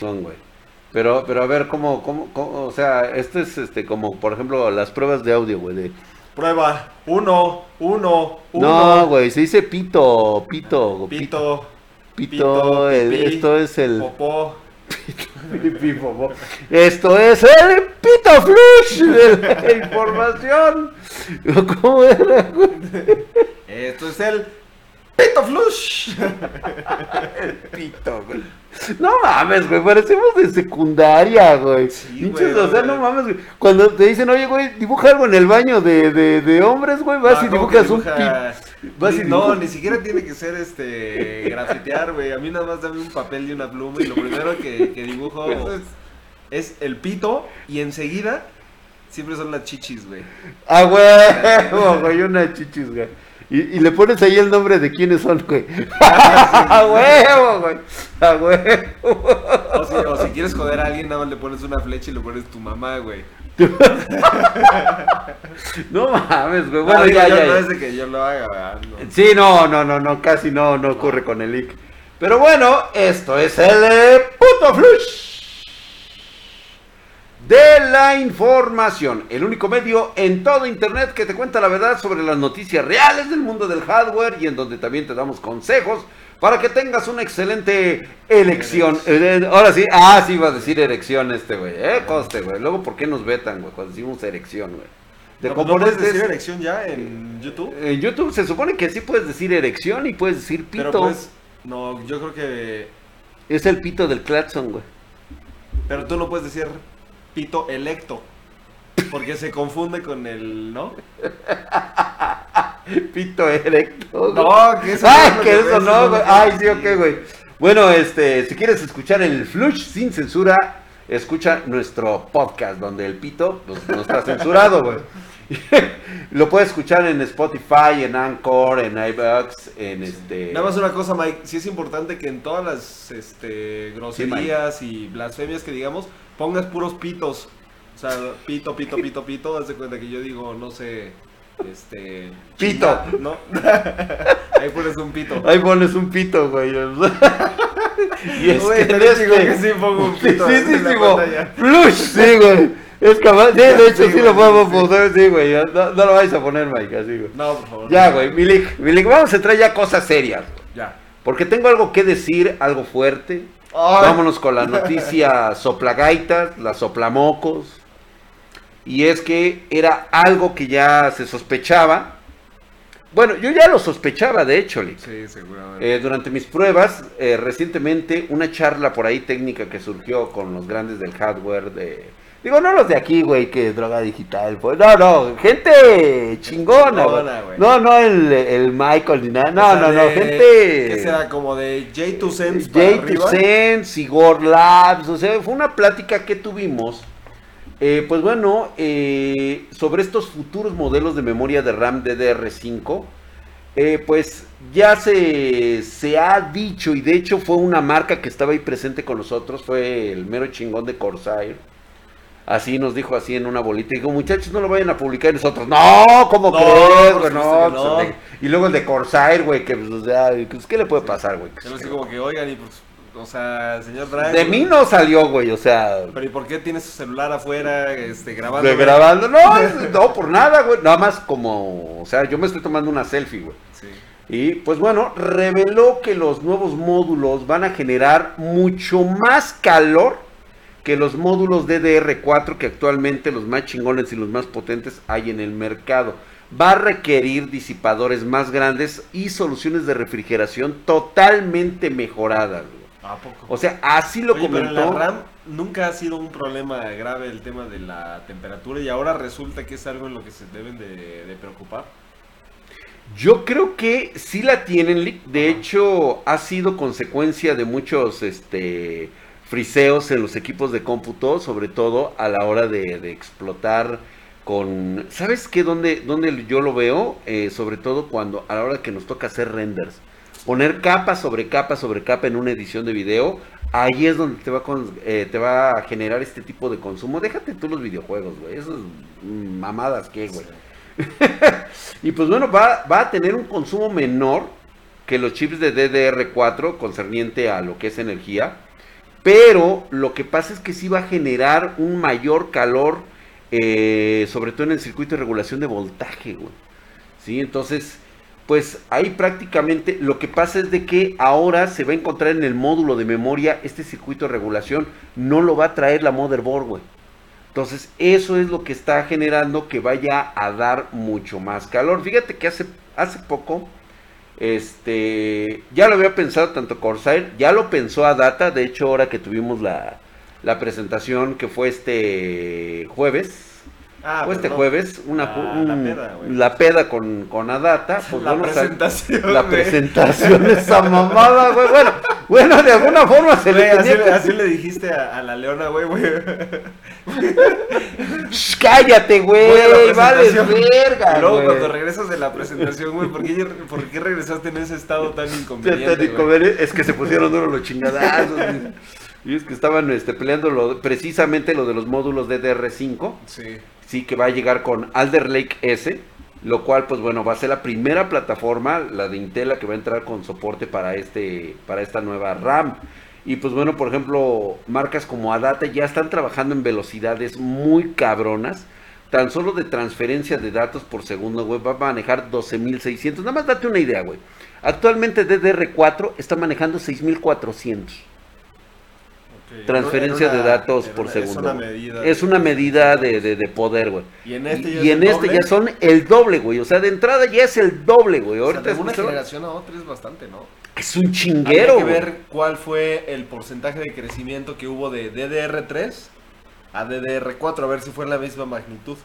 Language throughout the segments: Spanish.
güey. Pero, pero a ver, ¿cómo, cómo, cómo, o sea, esto es este como, por ejemplo, las pruebas de audio, güey, de... Prueba. Uno, uno, uno. No, güey, se dice pito, pito, Pito. pito, el- pipí, esto es el... Popó. Esto es el pito flush de la información. ¿Cómo era? Esto es el Pito Flush. Pito, güey. No mames, güey, parecemos de secundaria, güey. Sí, Pinches, güey, o sea, güey. no mames, güey. Cuando te dicen, oye, güey, dibuja algo en el baño de, de, de hombres, güey, vas y No, ¿cómo que dibujas un dibuja? pito. Y Ni- No, ni siquiera tiene que ser este grafitear, güey. A mí nada más dame un papel y una pluma y lo primero que, que dibujo es el pito y enseguida siempre son las chichis, güey. Ah, huevo, güey, una chichis, güey. Y, y le pones ahí el nombre de quiénes son, güey. A huevo, güey. A huevo. O si, o si quieres joder a alguien, nada más le pones una flecha y le pones tu mamá, güey. No mames, güey. No, Bueno, digo, ya, yo ya, no ya. es de que yo lo haga, ¿verdad? No. Sí, no, no, no, no, casi no, no ocurre con el leak. Pero bueno, esto es el eh, puto flush de la información. El único medio en todo internet que te cuenta la verdad sobre las noticias reales del mundo del hardware y en donde también te damos consejos para que tengas una excelente elección. Ahora sí, ah, sí iba a decir erección este güey, eh, coste, güey. Luego, ¿por qué nos vetan, güey, cuando decimos erección, güey? De No, pues, ¿no puedes decir elección ya en YouTube? en YouTube se supone que sí puedes decir erección y puedes decir pito. Pero pues, no, yo creo que... Es el pito del Claxon, güey. Pero tú no puedes decir pito electo. Porque se confunde con el, ¿no? Pito erecto. No, que eso Ay, no que eso no, güey. Ay, sí, ok, güey. Bueno, este, si quieres escuchar el flush sin censura, escucha nuestro podcast donde el pito pues, no está censurado, güey. Lo puedes escuchar en Spotify, en Anchor, en iBooks, en este. Nada más una cosa, Mike. Sí es importante que en todas las este, groserías y blasfemias que digamos, pongas puros pitos. O sea, pito, pito, pito, pito. Haz de cuenta que yo digo, no sé, este... Pito. ¿No? Ahí pones un pito. Ahí pones un pito, güey. y es Güey, que chingón este- que sí pongo un pito sí, sí, sí. Flush, sí, güey. Es capaz. Sí, de hecho, Sí, lo podemos poner, sí, güey. No, no lo vais a poner, Mike, así, güey. No, por favor. Ya, güey, Milik, Milik, vamos a entrar ya cosas serias. güey. Ya. Porque tengo algo que decir, algo fuerte. Ay. Vámonos con la noticia soplagaitas, las soplamocos. Y es que era algo que ya se sospechaba. Bueno, yo ya lo sospechaba, de hecho. Sí, seguramente. Eh, durante mis pruebas, eh, recientemente, una charla por ahí técnica que surgió con los grandes del hardware de... Digo, no los de aquí, güey, que droga digital, pues. No, no, gente chingona. Chingona, güey. No, no el, el Michael ni nada. No, O sea, no, no, de- gente... Que será como de J2 Sense para arriba. J2Sense, Igor Labs, o sea, fue una plática que tuvimos, eh, pues bueno, eh, sobre estos futuros modelos de memoria de RAM DDR5, eh, pues ya se, se ha dicho, y de hecho fue una marca que estaba ahí presente con nosotros, fue el mero chingón de Corsair. Así nos dijo así en una bolita. Y dijo, muchachos, no lo vayan a publicar. Y nosotros, no, ¿cómo No, crees, güey? supuesto No, no. pues, Y luego el de Corsair, güey, que pues, o sea, pues, ¿qué le puede pasar, güey? Hace como que, oigan, y pues, o sea, señor Drag. De mí no salió, güey, o sea, Pero ¿y por qué tiene su celular afuera, este, grabando? de grabando. No, no, por nada, güey. Nada más como, o sea, yo me estoy tomando una selfie, güey. Sí. Y pues bueno, reveló que los nuevos módulos van a generar mucho más calor que los módulos DDR4 que actualmente los más chingones y los más potentes hay en el mercado. Va a requerir disipadores más grandes y soluciones de refrigeración totalmente mejoradas. ¿A poco? O sea, así lo Oye, pero en la comentó. RAM nunca ha sido un problema grave el tema de la temperatura y ahora resulta que es algo en lo que se deben de, de preocupar. Yo creo que sí la tienen, Lick. De hecho, ha sido consecuencia de muchos este, friseos en los equipos de cómputo, sobre todo a la hora de, de explotar con... ¿Sabes qué? ¿Dónde, dónde yo lo veo? Eh, sobre todo cuando a la hora que nos toca hacer renders. Poner capa sobre capa sobre capa en una edición de video. Ahí es donde te va, a con- eh, te va a generar este tipo de consumo. Déjate tú los videojuegos, güey. Esas mamadas que, güey. y pues bueno, va, va a tener un consumo menor que los chips de DDR4 concerniente a lo que es energía. Pero lo que pasa es que sí va a generar un mayor calor, eh, sobre todo en el circuito de regulación de voltaje, güey. ¿Sí? Entonces, pues ahí prácticamente lo que pasa es de que ahora se va a encontrar en el módulo de memoria este circuito de regulación, no lo va a traer la motherboard, güey. Entonces, eso es lo que está generando que vaya a dar mucho más calor. Fíjate que hace, hace poco, este, ya lo había pensado tanto Corsair, ya lo pensó Adata, de hecho, ahora que tuvimos la, la presentación que fue este jueves, Ah, fue este no. jueves, una, Ah, un- la peda, güey. la peda con, con Adata. Pues La bueno, presentación, La güey. presentación de esa mamada, güey. Bueno, bueno, de alguna forma se le Güey, así, que- así le dijiste a, a la leona, güey, güey. Shh, cállate, güey. Vales presentación. verga, luego güey. cuando regresas de la presentación, güey, ¿por qué, por qué regresaste en ese estado tan Te- te inconveniente, güey? Es que se pusieron duros los chingadazos. güey. y es que estaban este, peleando lo- precisamente lo de los módulos DDR5. Sí. Sí, que va a llegar con Alder Lake S. Lo cual, pues bueno, va a ser la primera plataforma, la de Intel, que va a entrar con soporte para, este, para esta nueva RAM. Y pues bueno, por ejemplo, marcas como Adata ya están trabajando en velocidades muy cabronas. Tan solo de transferencia de datos por segundo, güey, va a manejar 12.600. Nada más date una idea, güey. Actualmente DDR4 está manejando 6.400 Ok. transferencia una- de datos por segundo. Es una medida. Es una medida de, de- de poder, güey. Y en este ya Y en este ya son el doble, güey. O sea, de entrada ya es el doble, güey. O sea, Ahorita de una generación a otra es bastante, ¿no? es un chinguero. que güey. ver cuál fue el porcentaje de crecimiento que hubo de DDR3 a DDR4, a ver si fue en la misma magnitud.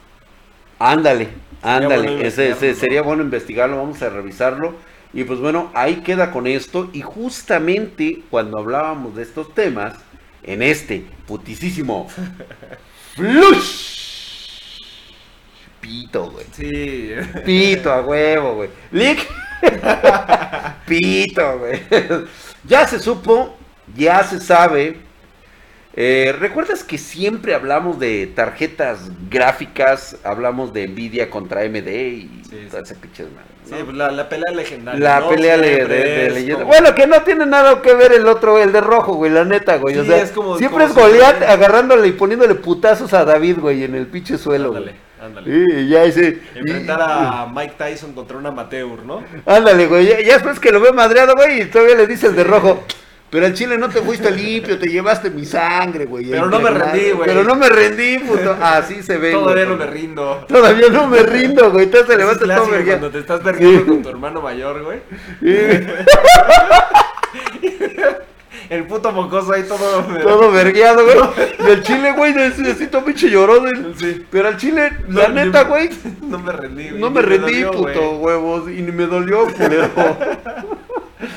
Ándale, ándale. bueno ese, ese sería bueno investigarlo, vamos a revisarlo. Y pues bueno, ahí queda con esto. Y justamente cuando hablábamos de estos temas, en este putisísimo Flush. Pito, güey. Sí. Pito a huevo, güey. Lick. Pito, güey. Ya se supo, ya se sabe. Eh, ¿Recuerdas que siempre hablamos de tarjetas gráficas? Hablamos de Nvidia contra AMD y Sí, madres, Sí, ¿no? pues la, la pelea legendaria. La ¿no? pelea le- de, leyenda. como- Bueno, que no tiene nada que ver el otro, el de rojo, güey, la neta, güey. o Sí, sea, es como- siempre como es si- Goliat agarrándole y poniéndole putazos a David, güey, en el pinche suelo, Ándale, güey. ándale. Sí, ya ese. Enfrentar y- a Mike Tyson contra un amateur, ¿no? Ándale, güey. Ya, ya después que lo ve madreado, güey, y todavía le dice el de rojo. Pero al chile no te fuiste limpio, te llevaste mi sangre, güey. Pero no me impregnada". rendí, güey. Pero no me rendí, puto. Así se ve. Todavía no me rindo. Todavía no me rindo, güey. Entonces se Ese es levanta todo vergueado. cuando te estás perdiendo con tu hermano mayor, güey. El puto mocoso ahí todo... Todo vergueado, güey. Y el chile, güey, necesito pinche llorón. Sí. Pero al chile, la neta, güey, No me rendí, güey. no me rendí, puto, güey. huevos. Y ni me dolió, culero.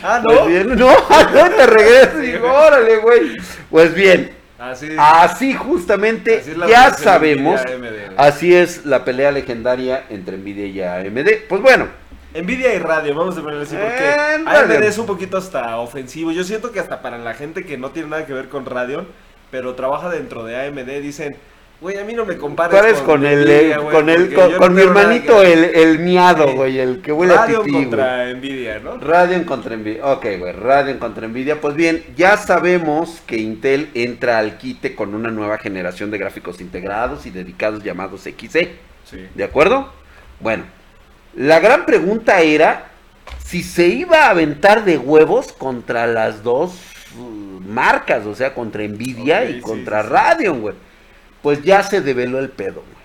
Ah, Pues ¿no? bien, no, no te Digo, güey. órale, güey. Pues bien. Así, Así justamente así ya sabemos, AMD, así es la pelea legendaria entre Nvidia y AMD. Pues bueno, Nvidia y Radio, vamos a ponerlo así, porque Eh, AMD es un poquito hasta ofensivo. Yo siento que hasta para la gente que no tiene nada que ver con Radeon, pero trabaja dentro de AMD, dicen, güey, a mí no me compares ¿cuál es con, el, eh, güey, con el, con, con no mi hermanito que- el, el miado, Sí. güey, el que huele a Radeon pipí, güey. contra Nvidia, ¿no? Radeon contra Nvidia. Ok, güey, Radeon contra Nvidia. Pues bien, ya sabemos que Intel entra al quite con una nueva generación de gráficos integrados y dedicados llamados XE. Sí. ¿De acuerdo? Bueno, la gran pregunta era si se iba a aventar de huevos contra las dos uh, marcas, o sea, contra Nvidia y sí, contra sí. Radeon, güey. Pues ya se develó el pedo, güey.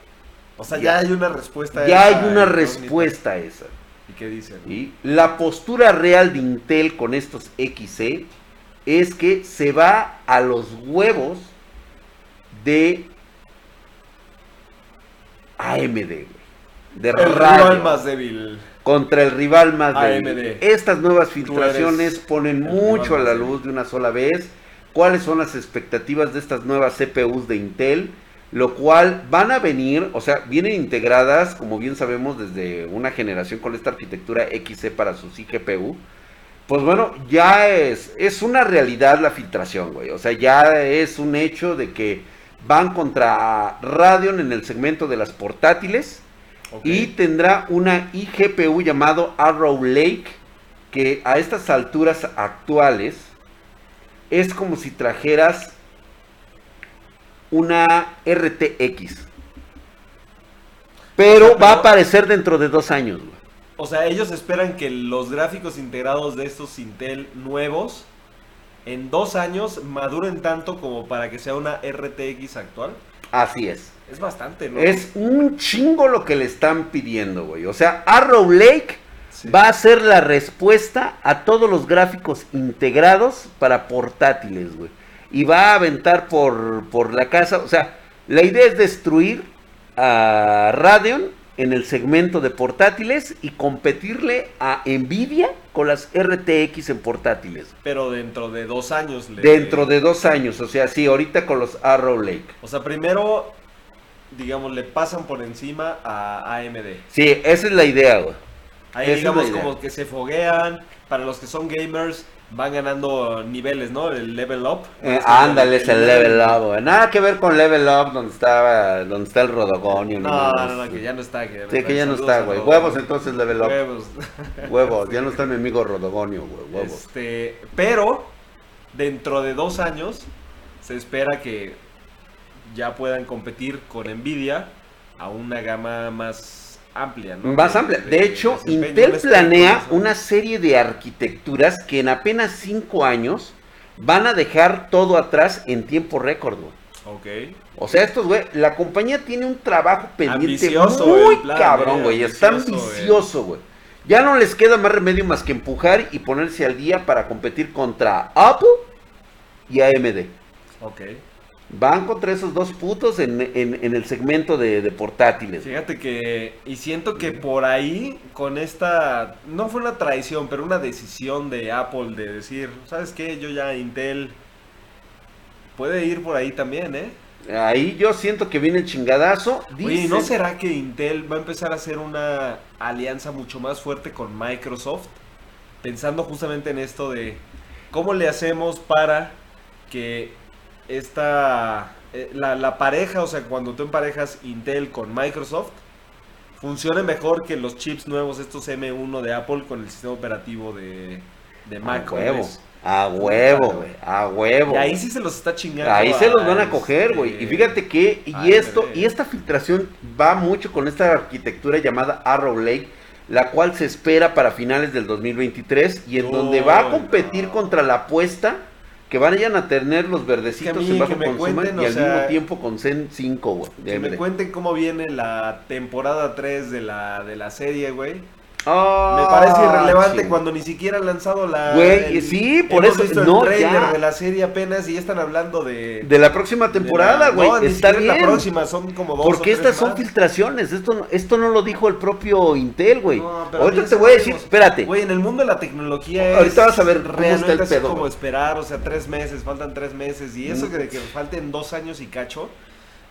O sea, ya hay una respuesta. a Ya hay esa una incógnita. respuesta a esa. ¿Y qué dicen? Y la postura real de Intel con estos XE es que se va a los huevos de AMD, güey. De El rival más débil. contra el rival más débil. AMD. Estas nuevas filtraciones ponen mucho a la luz de una sola vez. ¿Cuáles son las expectativas de estas nuevas CPUs de Intel? Lo cual van a venir, o sea, vienen integradas, como bien sabemos, desde una generación con esta arquitectura XC para su GPU. Pues bueno, ya es, es una realidad la filtración, güey. O sea, ya es un hecho de que van contra Radeon en el segmento de las portátiles. Y tendrá una iGPU llamado Arrow Lake, que a estas alturas actuales es como si trajeras una RTX. Pero va a aparecer dentro de dos años, güey. O sea, ellos esperan que los gráficos integrados de estos Intel nuevos en dos años maduren tanto como para que sea una RTX actual. Así es. Es bastante, ¿no? Es un chingo lo que le están pidiendo, güey. O sea, Arrow Lake va a ser la respuesta a todos los gráficos integrados para portátiles, güey. Y va a aventar por, por la casa. O sea, la idea es destruir a Radeon en el segmento de portátiles y competirle a Nvidia con las RTX en portátiles. Pero dentro de dos años. Dentro de dos años, o sea, sí, ahorita con los Arrow Lake. O sea, primero, digamos, le pasan por encima a AMD. Sí, esa es la idea, güey. Ahí digamos como que se foguean. Para los que son gamers, van ganando niveles, ¿no? El level up. Eh, ándale, es el, level up, Nada que ver con level up donde estaba, donde está el rodogonio. No, no, no, que ya no está. Que sí, que ya no está, güey. Huevos entonces level up. Huevos. Huevos, ya no está mi amigo rodogonio, güey. Huevos. Este, pero, dentro de dos años, se espera que ya puedan competir con Nvidia a una gama más amplia, ¿no? Más amplia. De hecho, Intel planea una serie de arquitecturas que en apenas cinco años van a dejar todo atrás en tiempo récord, Ok. O sea, estos, güey, la compañía tiene un trabajo pendiente muy cabrón, güey. Está ambicioso, güey. Ya no les queda más remedio más que empujar y ponerse al día para competir contra Apple y AMD. Ok. Van contra esos dos putos en, el segmento de, portátiles. Fíjate que, y siento que por ahí, con esta, no fue una traición, pero una decisión de Apple de decir, ¿sabes qué? Yo ya Intel puede ir por ahí también, ¿eh? Ahí yo siento que viene el chingadazo. Oye, ¿no será que Intel va a empezar a hacer una alianza mucho más fuerte con Microsoft? Pensando justamente en esto de cómo le hacemos para que esta, eh, la, pareja, o sea, cuando tú emparejas Intel con Microsoft, funciona mejor que los chips nuevos, estos M1 de Apple con el sistema operativo de, de Mac. A huevo, a huevo, güey, a huevo. Y ahí sí se los está chingando. Ahí se los van a coger, güey. Y este, fíjate que, y esto, y esta filtración va mucho con esta arquitectura llamada Arrow Lake, la cual se espera para finales del 2023 y en donde va a competir contra la apuesta que vayan a tener los verdecitos en bajo consumo y al mismo tiempo con Zen 5, güey. Que me cuenten cómo viene la temporada 3 de la, de la serie, güey. Ah, me parece irrelevante cuando ni siquiera han lanzado la. Güey, sí, por eso visto no, el trailer de la serie apenas y ya están hablando de. De la próxima temporada, güey. No, está bien. La próxima son como dos. Porque estas son filtraciones. Esto no, esto no lo dijo el propio Intel, güey. Ahorita te voy a decir, espérate. Güey, en el mundo de la tecnología es. Ahorita vas a ver cómo está el pedo. como esperar, o sea, tres meses, faltan tres meses. Y eso que, que falten dos años y cacho.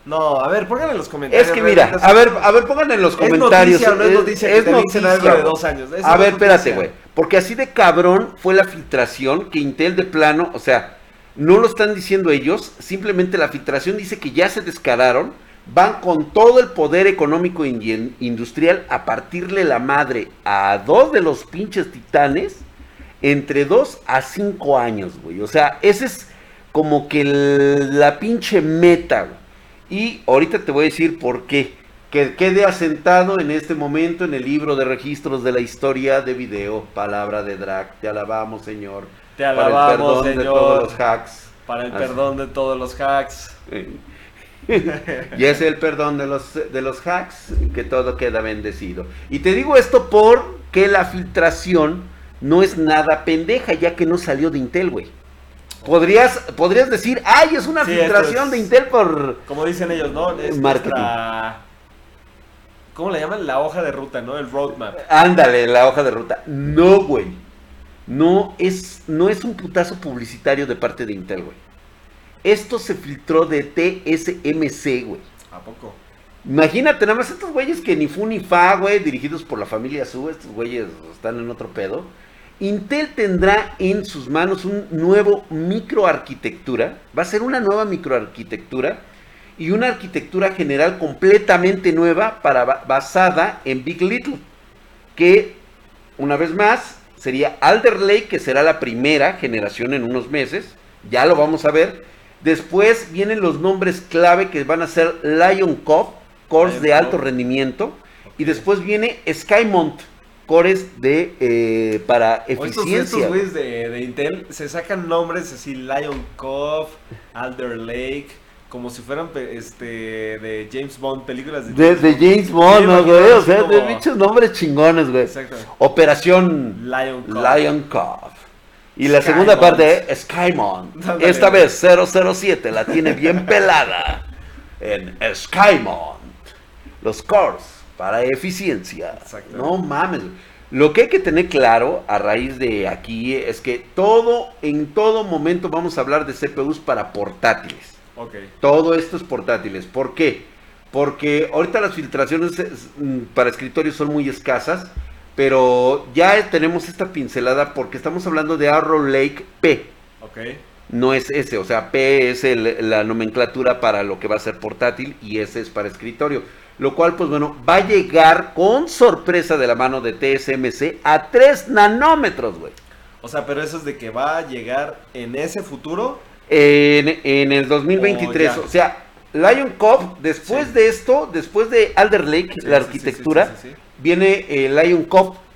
No, a ver, pongan en los comentarios. Es que mira, a ver, a ver, pongan en los comentarios. Es noticia, no es noticia es, que noticia, algo de dos años. a ver, espérate, güey. Porque así de cabrón fue la filtración que Intel de plano, o sea, no lo están diciendo ellos, simplemente la filtración dice que ya se descararon, van con todo el poder económico industrial a partirle la madre a dos de los pinches titanes entre dos a cinco años, güey. O sea, ese es como que la pinche meta, güey. Y ahorita te voy a decir por qué. Que quede asentado en este momento en el libro de registros de la historia de video. Palabra de Drac. Te alabamos, Señor. Te alabamos, Señor. De todos los hacks. Para el perdón de todos los hacks. y es el perdón de los, de los hacks que todo queda bendecido. Y te digo esto porque la filtración no es nada pendeja, ya que no salió de Intel, güey. Podrías, podrías decir, ay, es una filtración de Intel por... Como dicen ellos, ¿no? Es marketing. ¿Cómo le llaman? La hoja de ruta, ¿no? El roadmap. Ándale, la hoja de ruta. No, güey. No es, no es un putazo publicitario de parte de Intel, güey. Esto se filtró de TSMC, güey. ¿A poco? Imagínate, nada más estos güeyes que ni fu ni fa, güey, dirigidos por la familia Su, estos güeyes están en otro pedo Intel tendrá en sus manos un nuevo microarquitectura, va a ser una nueva microarquitectura y una arquitectura general completamente nueva para, basada en Big Little, que una vez más sería Alder Lake, que será la primera generación en unos meses, ya lo vamos a ver, Después vienen los nombres clave que van a ser Lion Cove, cores Lion de alto rendimiento. Y después viene Skymont, cores de eh, para estos, eficiencia. estos güeyes de, de Intel se sacan nombres así, Lion Cove, Alder Lake, como si fueran este de James Bond, películas de de, de James Bond, ¿no, güey? O sea, de bichos nombres chingones, güey. Exacto. Operación Lion Cove. Lion Cove. Y la segunda parte es. Ándale. Esta vez 007 la tiene bien pelada en Skymont. Los cores para eficiencia. No mames. Lo que hay que tener claro a raíz de aquí es que todo, en todo momento vamos a hablar de CPUs para portátiles. Ok. Todo esto es portátiles. ¿Por qué? Porque ahorita las filtraciones es, mm, para escritorios son muy escasas, pero ya tenemos esta pincelada porque estamos hablando de Arrow Lake P. Ok. No es S, o sea, P es el- la nomenclatura para lo que va a ser portátil y S es para escritorio. Lo cual, pues bueno, va a llegar con sorpresa de la mano de TSMC a 3 nanómetros, güey. O sea, pero eso es de que va a llegar en ese futuro. En, en el 2023. Oh, ya. o sea, Lion Cove, después Sí. de esto, después de Alder Lake, Sí, la arquitectura, sí, viene eh, Lion.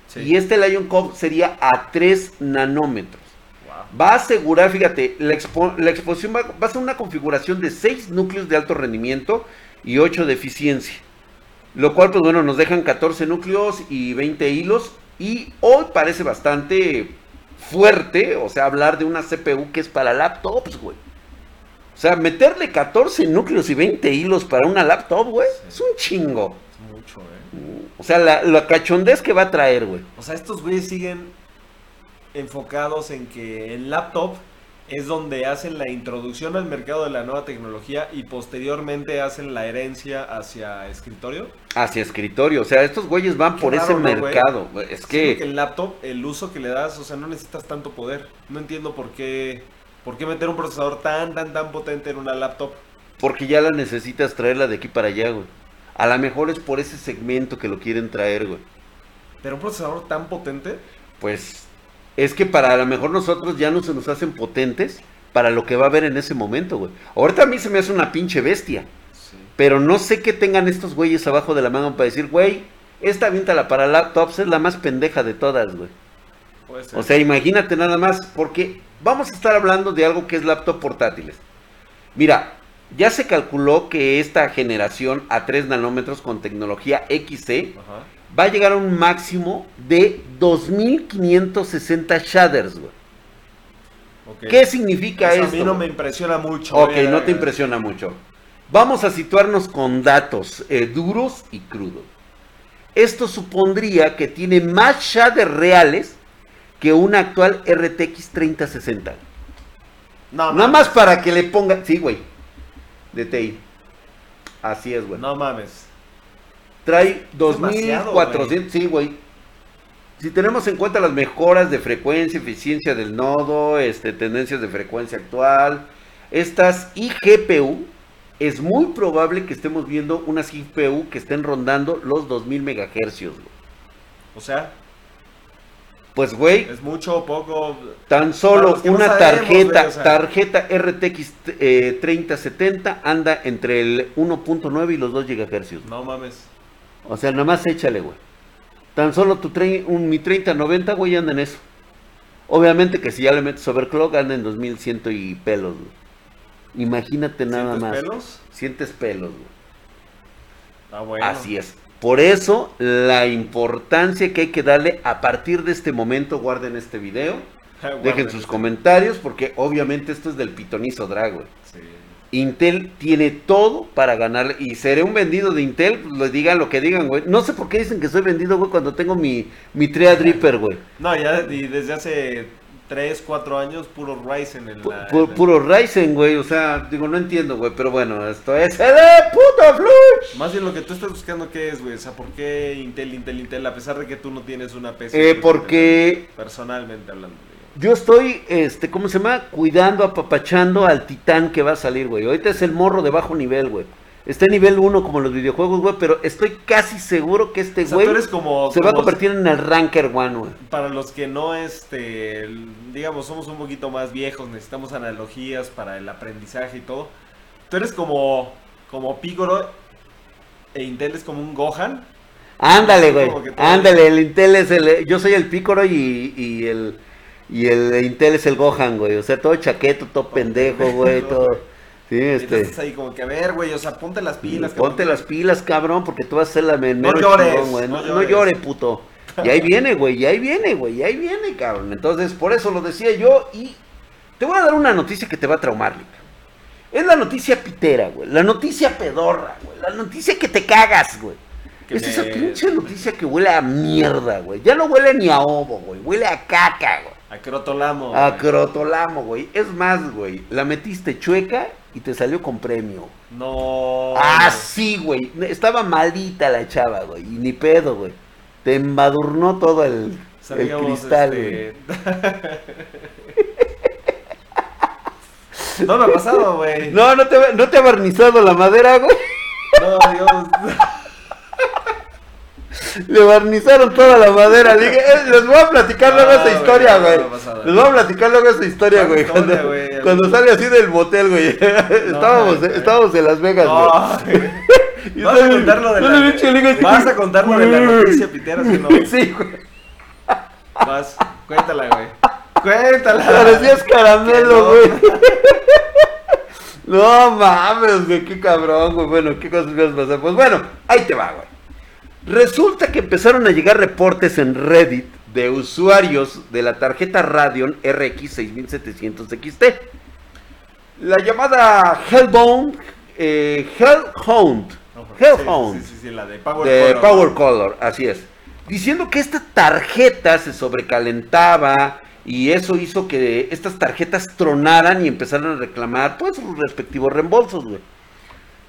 Sí. Y este Lion Cove sería a 3 nanómetros. Wow. Va a asegurar, fíjate, la, expo- la exposición va, va a ser una configuración de 6 núcleos de alto rendimiento y 8 de eficiencia. Lo cual, pues bueno, nos dejan 14 núcleos y 20 hilos. Y hoy parece bastante fuerte, o sea, hablar de una CPU que es para laptops, güey. O sea, meterle 14 núcleos y 20 hilos para una laptop, güey, Sí. es un chingo. Es mucho, ¿eh? O sea, la, la cachondez que va a traer, güey. O sea, estos güeyes siguen enfocados en que el laptop es donde hacen la introducción al mercado de la nueva tecnología y posteriormente hacen la herencia hacia escritorio. Hacia escritorio. O sea, estos güeyes van Qué por ese mercado. güey. Es que... que el laptop, el uso que le das, o sea, no necesitas tanto poder. No entiendo por qué, por qué meter un procesador tan, tan, tan potente en una laptop. Porque ya la necesitas traerla de aquí para allá, güey. A lo mejor es por ese segmento que lo quieren traer, güey. Pero un procesador tan potente, Pues es que para a lo mejor nosotros ya no se nos hacen potentes para lo que va a haber en ese momento, güey. Ahorita a mí se me hace una pinche bestia. sí. Pero no sé qué tengan estos güeyes abajo de la mano para decir, güey, esta viéntala para laptops es la más pendeja de todas, güey. O sea, imagínate nada más, porque vamos a estar hablando de algo que es laptop portátiles. Mira, ya se calculó que esta generación a 3 nanómetros con tecnología XC Ajá. Va a llegar a un máximo de 2560 shaders, güey. ok. ¿Qué significa Eso? A mí no me impresiona mucho. Ok, eh. no te impresiona mucho. Vamos a situarnos con datos eh, duros y crudos. Esto supondría que tiene más shaders reales que una actual RTX 3060. No, Nada mames. más para que le pongan. Sí, güey. De TI. Así es, güey. No mames. Trae demasiado, 2400. Sí, güey. Si tenemos en cuenta las mejoras de frecuencia, eficiencia del nodo, este, tendencias de frecuencia actual, estas iGPU, es muy probable que estemos viendo unas GPU que estén rondando los 2000 MHz. güey. O sea, Pues, güey, es mucho o poco. Tan solo no una sabemos, tarjeta, güey, tarjeta RTX eh, 3070 anda entre el 1.9 y los 2 GHz. No mames. O sea, nada más échale, güey. Tan solo tu un, mi 3090, güey, anda en eso. Obviamente que si ya le metes overclock, anda en 2100 y pelos, güey. Imagínate nada ¿Sientes más. pelos? Sientes pelos, güey. Ah, bueno. Así es. Por eso, la importancia que hay que darle a partir de este momento, guarden este video. Dejen sus comentarios porque obviamente esto es del pitonizo drag, güey. Sí. Intel tiene todo para ganarle. Y seré un vendido de Intel, pues le digan lo que digan, güey. No sé por qué dicen que soy vendido, güey, cuando tengo mi, mi Threadripper, güey. No, ya y desde hace 3, 4 años, puro Ryzen en la. pu- puro Ryzen, güey. O sea, digo, no entiendo, güey. Pero bueno, esto es de puto flush. Más bien lo que tú estás buscando, ¿qué es, güey? O sea, ¿por qué Intel, Intel, Intel? A pesar de que tú no tienes una PC. Eh, porque Personalmente hablando. Yo estoy, este, ¿cómo se llama? Cuidando, apapachando al titán que va a salir, güey. Ahorita es el morro de bajo nivel, güey. Está en nivel 1 como los videojuegos, güey, pero estoy casi seguro que este O sea, güey tú eres como, se va a convertir en el ranker one, güey. Para los que no, este, digamos, somos un poquito más viejos, necesitamos analogías para el aprendizaje y todo. Tú eres como, como Picoro e Intel es como un Gohan. Ándale, güey. Ándale, el Intel es el. Yo soy el Picoro y, y el. Y el Intel es el Gohan, güey. O sea, todo chaqueto, todo pendejo, güey. Todo. güey. Sí, Y Entonces este. ahí como que, a ver, güey, o sea, ponte las pilas. Ponte cabrón. las pilas, cabrón, porque tú vas a ser la men- mero llores, chingón, güey. no No, no llores. puto. Y ahí viene, güey, y ahí viene, güey, y ahí viene, cabrón. Entonces, por eso lo decía yo y te voy a dar una noticia que te va a traumar, Lick. Es la noticia pitera, güey. La noticia pedorra, güey. La noticia que te cagas, güey. Que Es esa pinche noticia que huele a mierda, güey. Ya no huele ni a ovo, güey. Huele a caca, güey. A Crotolamo. A güey. güey. Es más, güey. La metiste chueca y te salió con premio. No. Ah, sí, güey. Estaba maldita la chava, güey. Y ni pedo, güey. Te embadurnó todo el, el cristal, güey. este... no me ha pasado, güey. No, no te, no te ha barnizado la madera, güey. No, Dios. Le barnizaron toda la madera. Le dije, eh, les voy a platicar luego esa historia, güey. Les voy a platicar luego esa historia, ¿Cuál güey. Cuando, sale así del motel, güey. estábamos, estábamos en Las Vegas, güey. No, Vas a sale- contar lo de la... Vas a contar lo de la noticia pitera, ¿sí o no? Sí, güey. Vas, cuéntala, güey. Cuéntala. Parecías caramelo, güey. No mames, güey, qué cabrón, güey. Bueno, qué cosas me pasar. Pues bueno, ahí te va, güey. Resulta que empezaron a llegar reportes en Reddit de usuarios de la tarjeta Radeon RX 6700 XT. La llamada Hellbound, eh, Hellhound, Hellhound Sí, sí, sí, la de Power de Color. Power Color, así es. Diciendo que esta tarjeta se sobrecalentaba y eso hizo que estas tarjetas tronaran y empezaran a reclamar pues sus respectivos reembolsos, güey.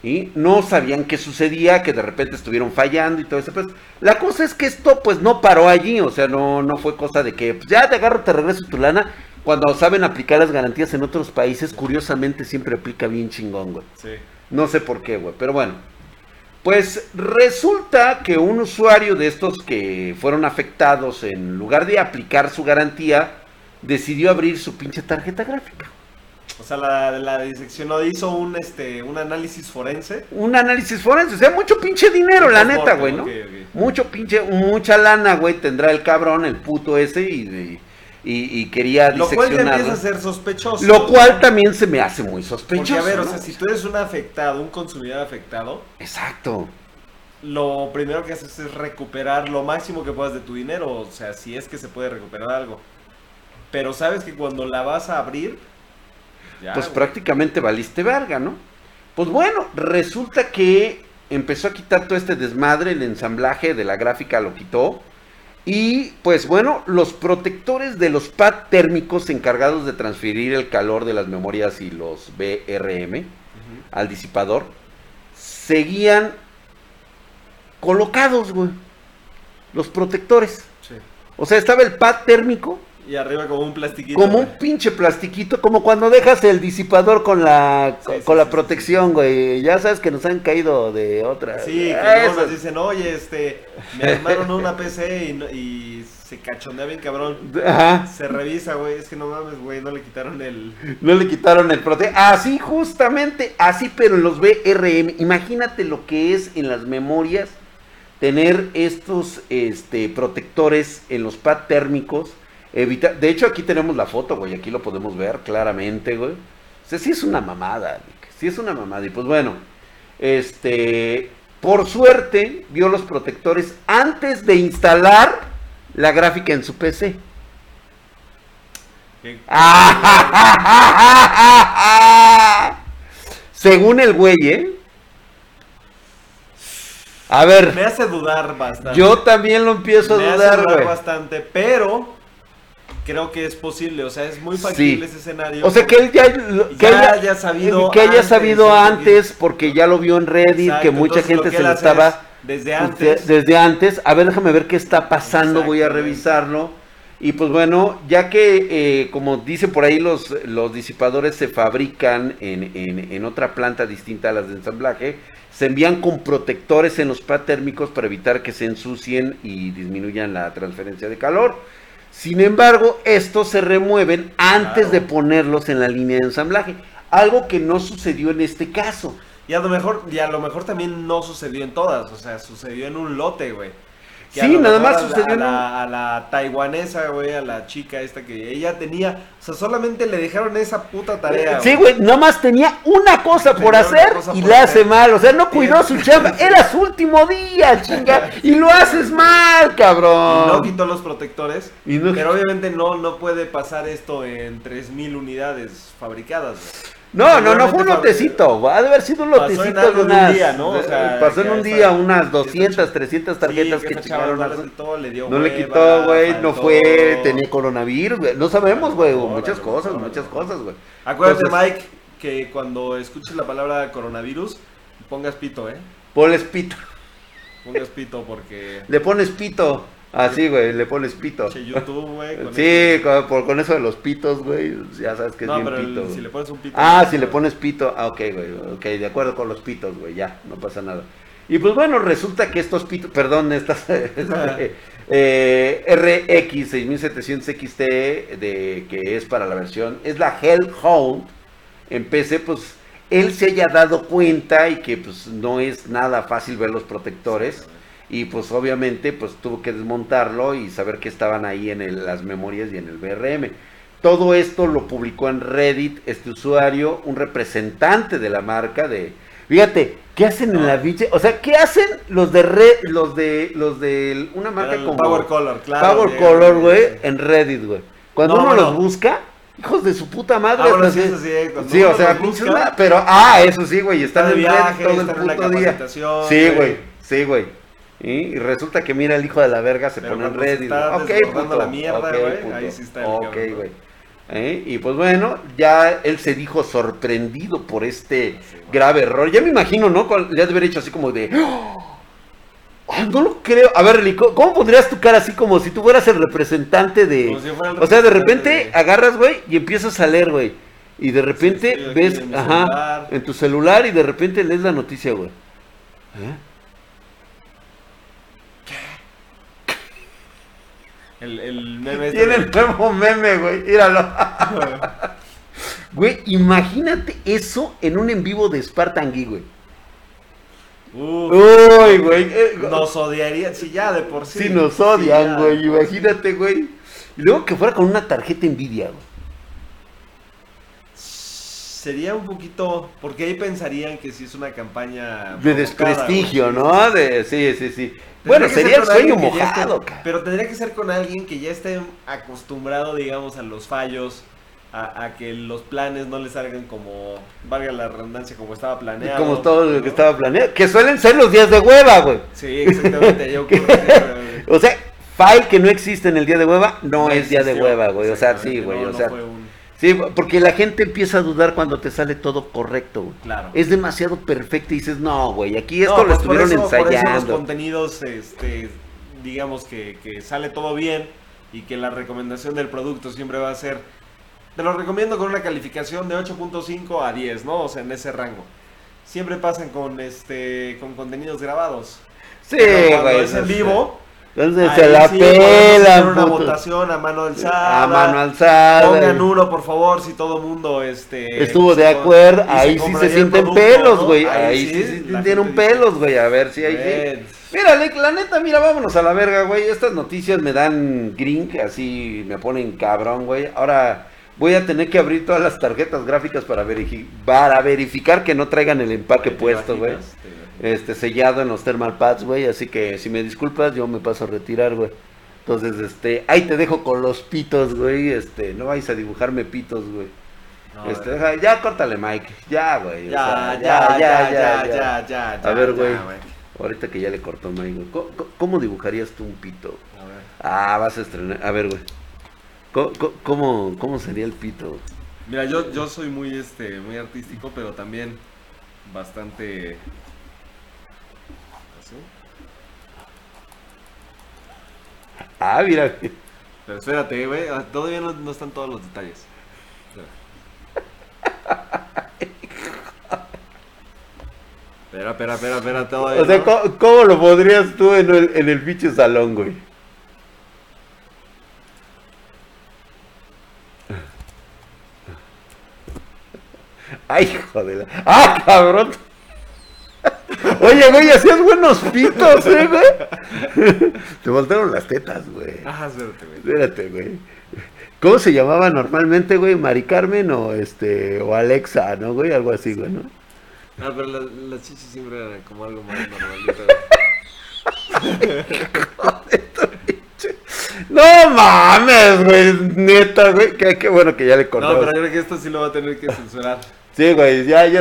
Y no sabían qué sucedía, que de repente estuvieron fallando y todo eso. Pues la cosa es que esto pues no paró allí, o sea, no, no fue cosa de que pues, ya te agarro, te regreso tu lana. Cuando saben aplicar las garantías en otros países, curiosamente siempre aplica bien chingón, güey. Sí. No sé por qué, güey, pero bueno. Pues resulta que un usuario de estos que fueron afectados, en lugar de aplicar su garantía, decidió abrir su pinche tarjeta gráfica. O sea, la, la diseccionó, hizo un, este, un análisis forense. Un análisis forense, o sea, mucho pinche dinero, la neta, güey, ¿no? Mucho pinche, mucha lana, güey, tendrá el cabrón, el puto ese, y, y, y quería Lo cual empieza a ser sospechoso. Lo cual también se me hace muy sospechoso. Porque, a ver, o sea, si tú eres un afectado, un consumidor afectado, Exacto. lo primero que haces es recuperar lo máximo que puedas de tu dinero. O sea, si es que se puede recuperar algo. Pero sabes que cuando la vas a abrir. Ya, pues güey. prácticamente valiste verga, ¿no? Pues bueno, resulta que empezó a quitar todo este desmadre, el ensamblaje de la gráfica lo quitó. Y pues bueno, los protectores de los pad térmicos encargados de transferir el calor de las memorias y los BRM al disipador seguían colocados, güey. Los protectores. Sí. O sea, estaba el pad térmico Y arriba como un plastiquito. como un pinche plastiquito, como cuando dejas el disipador con la Sí, sí, con la sí, protección, güey. Ya sabes que nos han caído de otra. Sí, que nos dicen, oye, este, me armaron una PC y, no- y se cachondea bien cabrón. Ajá. Se revisa, güey, es que no mames, güey, no le quitaron el... No le quitaron el prote. Así, justamente, así, pero en los BRM. Imagínate lo que es en las memorias tener estos este, protectores en los pad térmicos. Evita... De hecho, aquí tenemos la foto, güey. Aquí lo podemos ver claramente, güey. O sea, sí es una mamada, Nick, sí es una mamada. Y pues bueno, este, por suerte, vio los protectores antes de instalar la gráfica en su PC. que- Según el güey, ¿eh? A ver, Me hace dudar bastante. yo también lo empiezo a Me hace dudar, dudar güey. bastante, pero creo que es posible, o sea, es muy factible Sí. ese escenario. O sea, que él ya, que Ya haya, haya sabido que haya antes, sabido antes, porque ya lo vio en Reddit, Exacto, que mucha entonces lo gente que se lo estaba es, desde antes, desde antes. A ver, déjame ver qué está pasando, voy a revisarlo. Y pues bueno, ya que eh, como dicen por ahí los, los disipadores se fabrican en, en, en, otra planta distinta a las de ensamblaje, se envían con protectores en los térmicos para evitar que se ensucien y disminuyan la transferencia de calor. Sin embargo, estos se remueven antes de ponerlos en la línea de ensamblaje, algo que no sucedió en este caso. Y a lo mejor, y a lo mejor también no sucedió en todas, o sea, sucedió en un lote, güey sí, nada más sucedió. A la, a la taiwanesa, güey, a la chica esta que ella tenía. O sea, solamente le dejaron esa puta tarea. Sí, güey, nada más tenía una cosa por hacer y le hace mal. O sea, no cuidó su chamba. Era su último día, chinga. y lo haces mal, cabrón. Y no quitó los protectores. Pero obviamente no, no puede pasar esto en 3.000 unidades fabricadas, güey. No, no, no fue un lotecito, ha de haber sido un lotecito pasó en de un día, ¿no? O sea, pasó en un día unas 200, 300 tarjetas que, chingaron. no le quitó, güey, no fue, tenía coronavirus, güey. No sabemos, güey, muchas cosas, muchas cosas, güey. Acuérdate, Mike, que cuando escuches la palabra coronavirus, pongas pito, ¿eh? Ponles pito. Pongas pito porque... Le pones pito. Así, ah, güey, le pones pito. Che, YouTube, güey. Sí, con, por, con, eso de los pitos, güey, ya sabes que es bien pito. si le pones un pito. Ah, si le pones pito, ah, ok, güey, ok, de acuerdo con los pitos, güey, ya, no pasa nada. Y pues bueno, resulta que estos pitos, perdón, estas eh, RX 6700 XT, de, que es para la versión, es la Hellhound en PC, pues él se haya dado cuenta y que pues no es nada fácil ver los protectores y pues obviamente pues tuvo que desmontarlo y saber que estaban ahí en las memorias y en el BRM. Todo esto lo publicó en Reddit este usuario, un representante de la marca de Fíjate, ¿qué hacen en la biche? O sea, ¿qué hacen los de Red, los de los de una marca como Power Color, claro. Power Color, güey, en Reddit, güey. Cuando uno los busca, hijos de su puta madre. Ah, sí, eso sí, sí o sea, busca, pero ah, eso sí, güey, están en Reddit todo el puto día. Sí, güey. Sí, güey. Y resulta que mira el hijo de la verga se pone en red y ok, puto, la mierda, okay, Ahí sí está Ok, güey. ¿Eh? Y pues bueno, ya él se dijo sorprendido por este grave error. Ya me imagino, ¿no? Le has de haber hecho así como de... ¡Oh! no lo creo. A ver, ¿cómo pondrías tu cara así como si tú fueras el representante de... o sea, de repente agarras, güey, y empiezas a leer, güey. Y de repente ves, ajá, en tu celular y de repente lees la noticia, güey. ¿Eh? El, meme este Tiene el nuevo meme, güey. Míralo. güey, imagínate eso en un en vivo de Spartan Geek, güey. Uy, güey. Eh, nos odiarían, si ya de por sí. Sí, nos odian, güey. imagínate, güey. Y luego que fuera con una tarjeta Nvidia, güey. Sería un poquito. Porque ahí pensarían que si es una campaña. De desprestigio, ¿no? De, sí, sí, sí. Bueno, sería el sueño mojado. pero tendría que ser con alguien que ya esté acostumbrado, digamos, a los fallos, a, que los planes no le salgan como, valga la redundancia, como estaba planeado. Como todo lo que estaba planeado. Que suelen ser los días de hueva, güey. Sí, exactamente. yo o sea, file que no existe en el día de hueva no, es día de hueva, güey. O sea, sí, güey. o sea, Sí, porque la gente empieza a dudar cuando te sale todo correcto. Claro. Es demasiado perfecto y dices, no, güey, aquí esto lo pues estuvieron ensayando. Por eso los contenidos, este, digamos que, que sale todo bien y que la recomendación del producto siempre va a ser, te lo recomiendo con una calificación de 8.5 a 10, ¿no? O sea, en ese rango. Siempre pasan con, este, con contenidos grabados. Sí, güey. Es en vivo entonces se la pelan. una votación a mano alzada. A mano alzada. Pongan uno, por favor, si todo mundo este, estuvo de acuerdo. Ahí sí se sienten pelos, güey. Ahí, sí, se sienten pelos, güey. A ver si hay. Mira, la neta, mira, vámonos a la verga, güey. Estas noticias me dan green, así me ponen cabrón, güey. Ahora voy a tener que abrir todas las tarjetas gráficas para, para verificar que no traigan el empaque puesto, güey este, sellado en los thermal pads, güey. Así que si me disculpas, yo me paso a retirar, güey. Entonces, este, ahí te dejo con los pitos, güey. Este, no vais a dibujarme pitos, güey. este, ya córtale, Mike. Ya, güey. Ya, ya, ya, ya, ya, ya, A ver, güey. Ahorita que ya le cortó Mike, ¿Cómo, dibujarías tú un pito? A ver. Ah, vas a estrenar. A ver, güey. ¿Cómo, cómo, sería el pito? Mira, yo, yo soy muy, este, muy artístico, pero también bastante Ah, mira. Pero espérate, güey. ah, Todavía no, no están todos los detalles. Espera, espera, espera, espera, todavía. O sea, no. ¿cómo, cómo lo podrías tú en el, en el pinche salón, güey? Ay, hijo de la... ¡Ah, cabrón! Oye, güey, hacías buenos pitos, ¿eh, güey? Te voltearon las tetas, güey. Ah, espérate, güey. Espérate, güey. ¿Cómo se llamaba normalmente, güey? ¿Mari Carmen o este o Alexa, no, güey? Algo así, güey, ¿no? Ah, pero las las chichis siempre eran como algo más normalito. No mames, güey, neta, güey. Qué, qué bueno que ya le No, cortamos. pero creo que esto sí lo va a tener que censurar. Sí, güey, ya, ya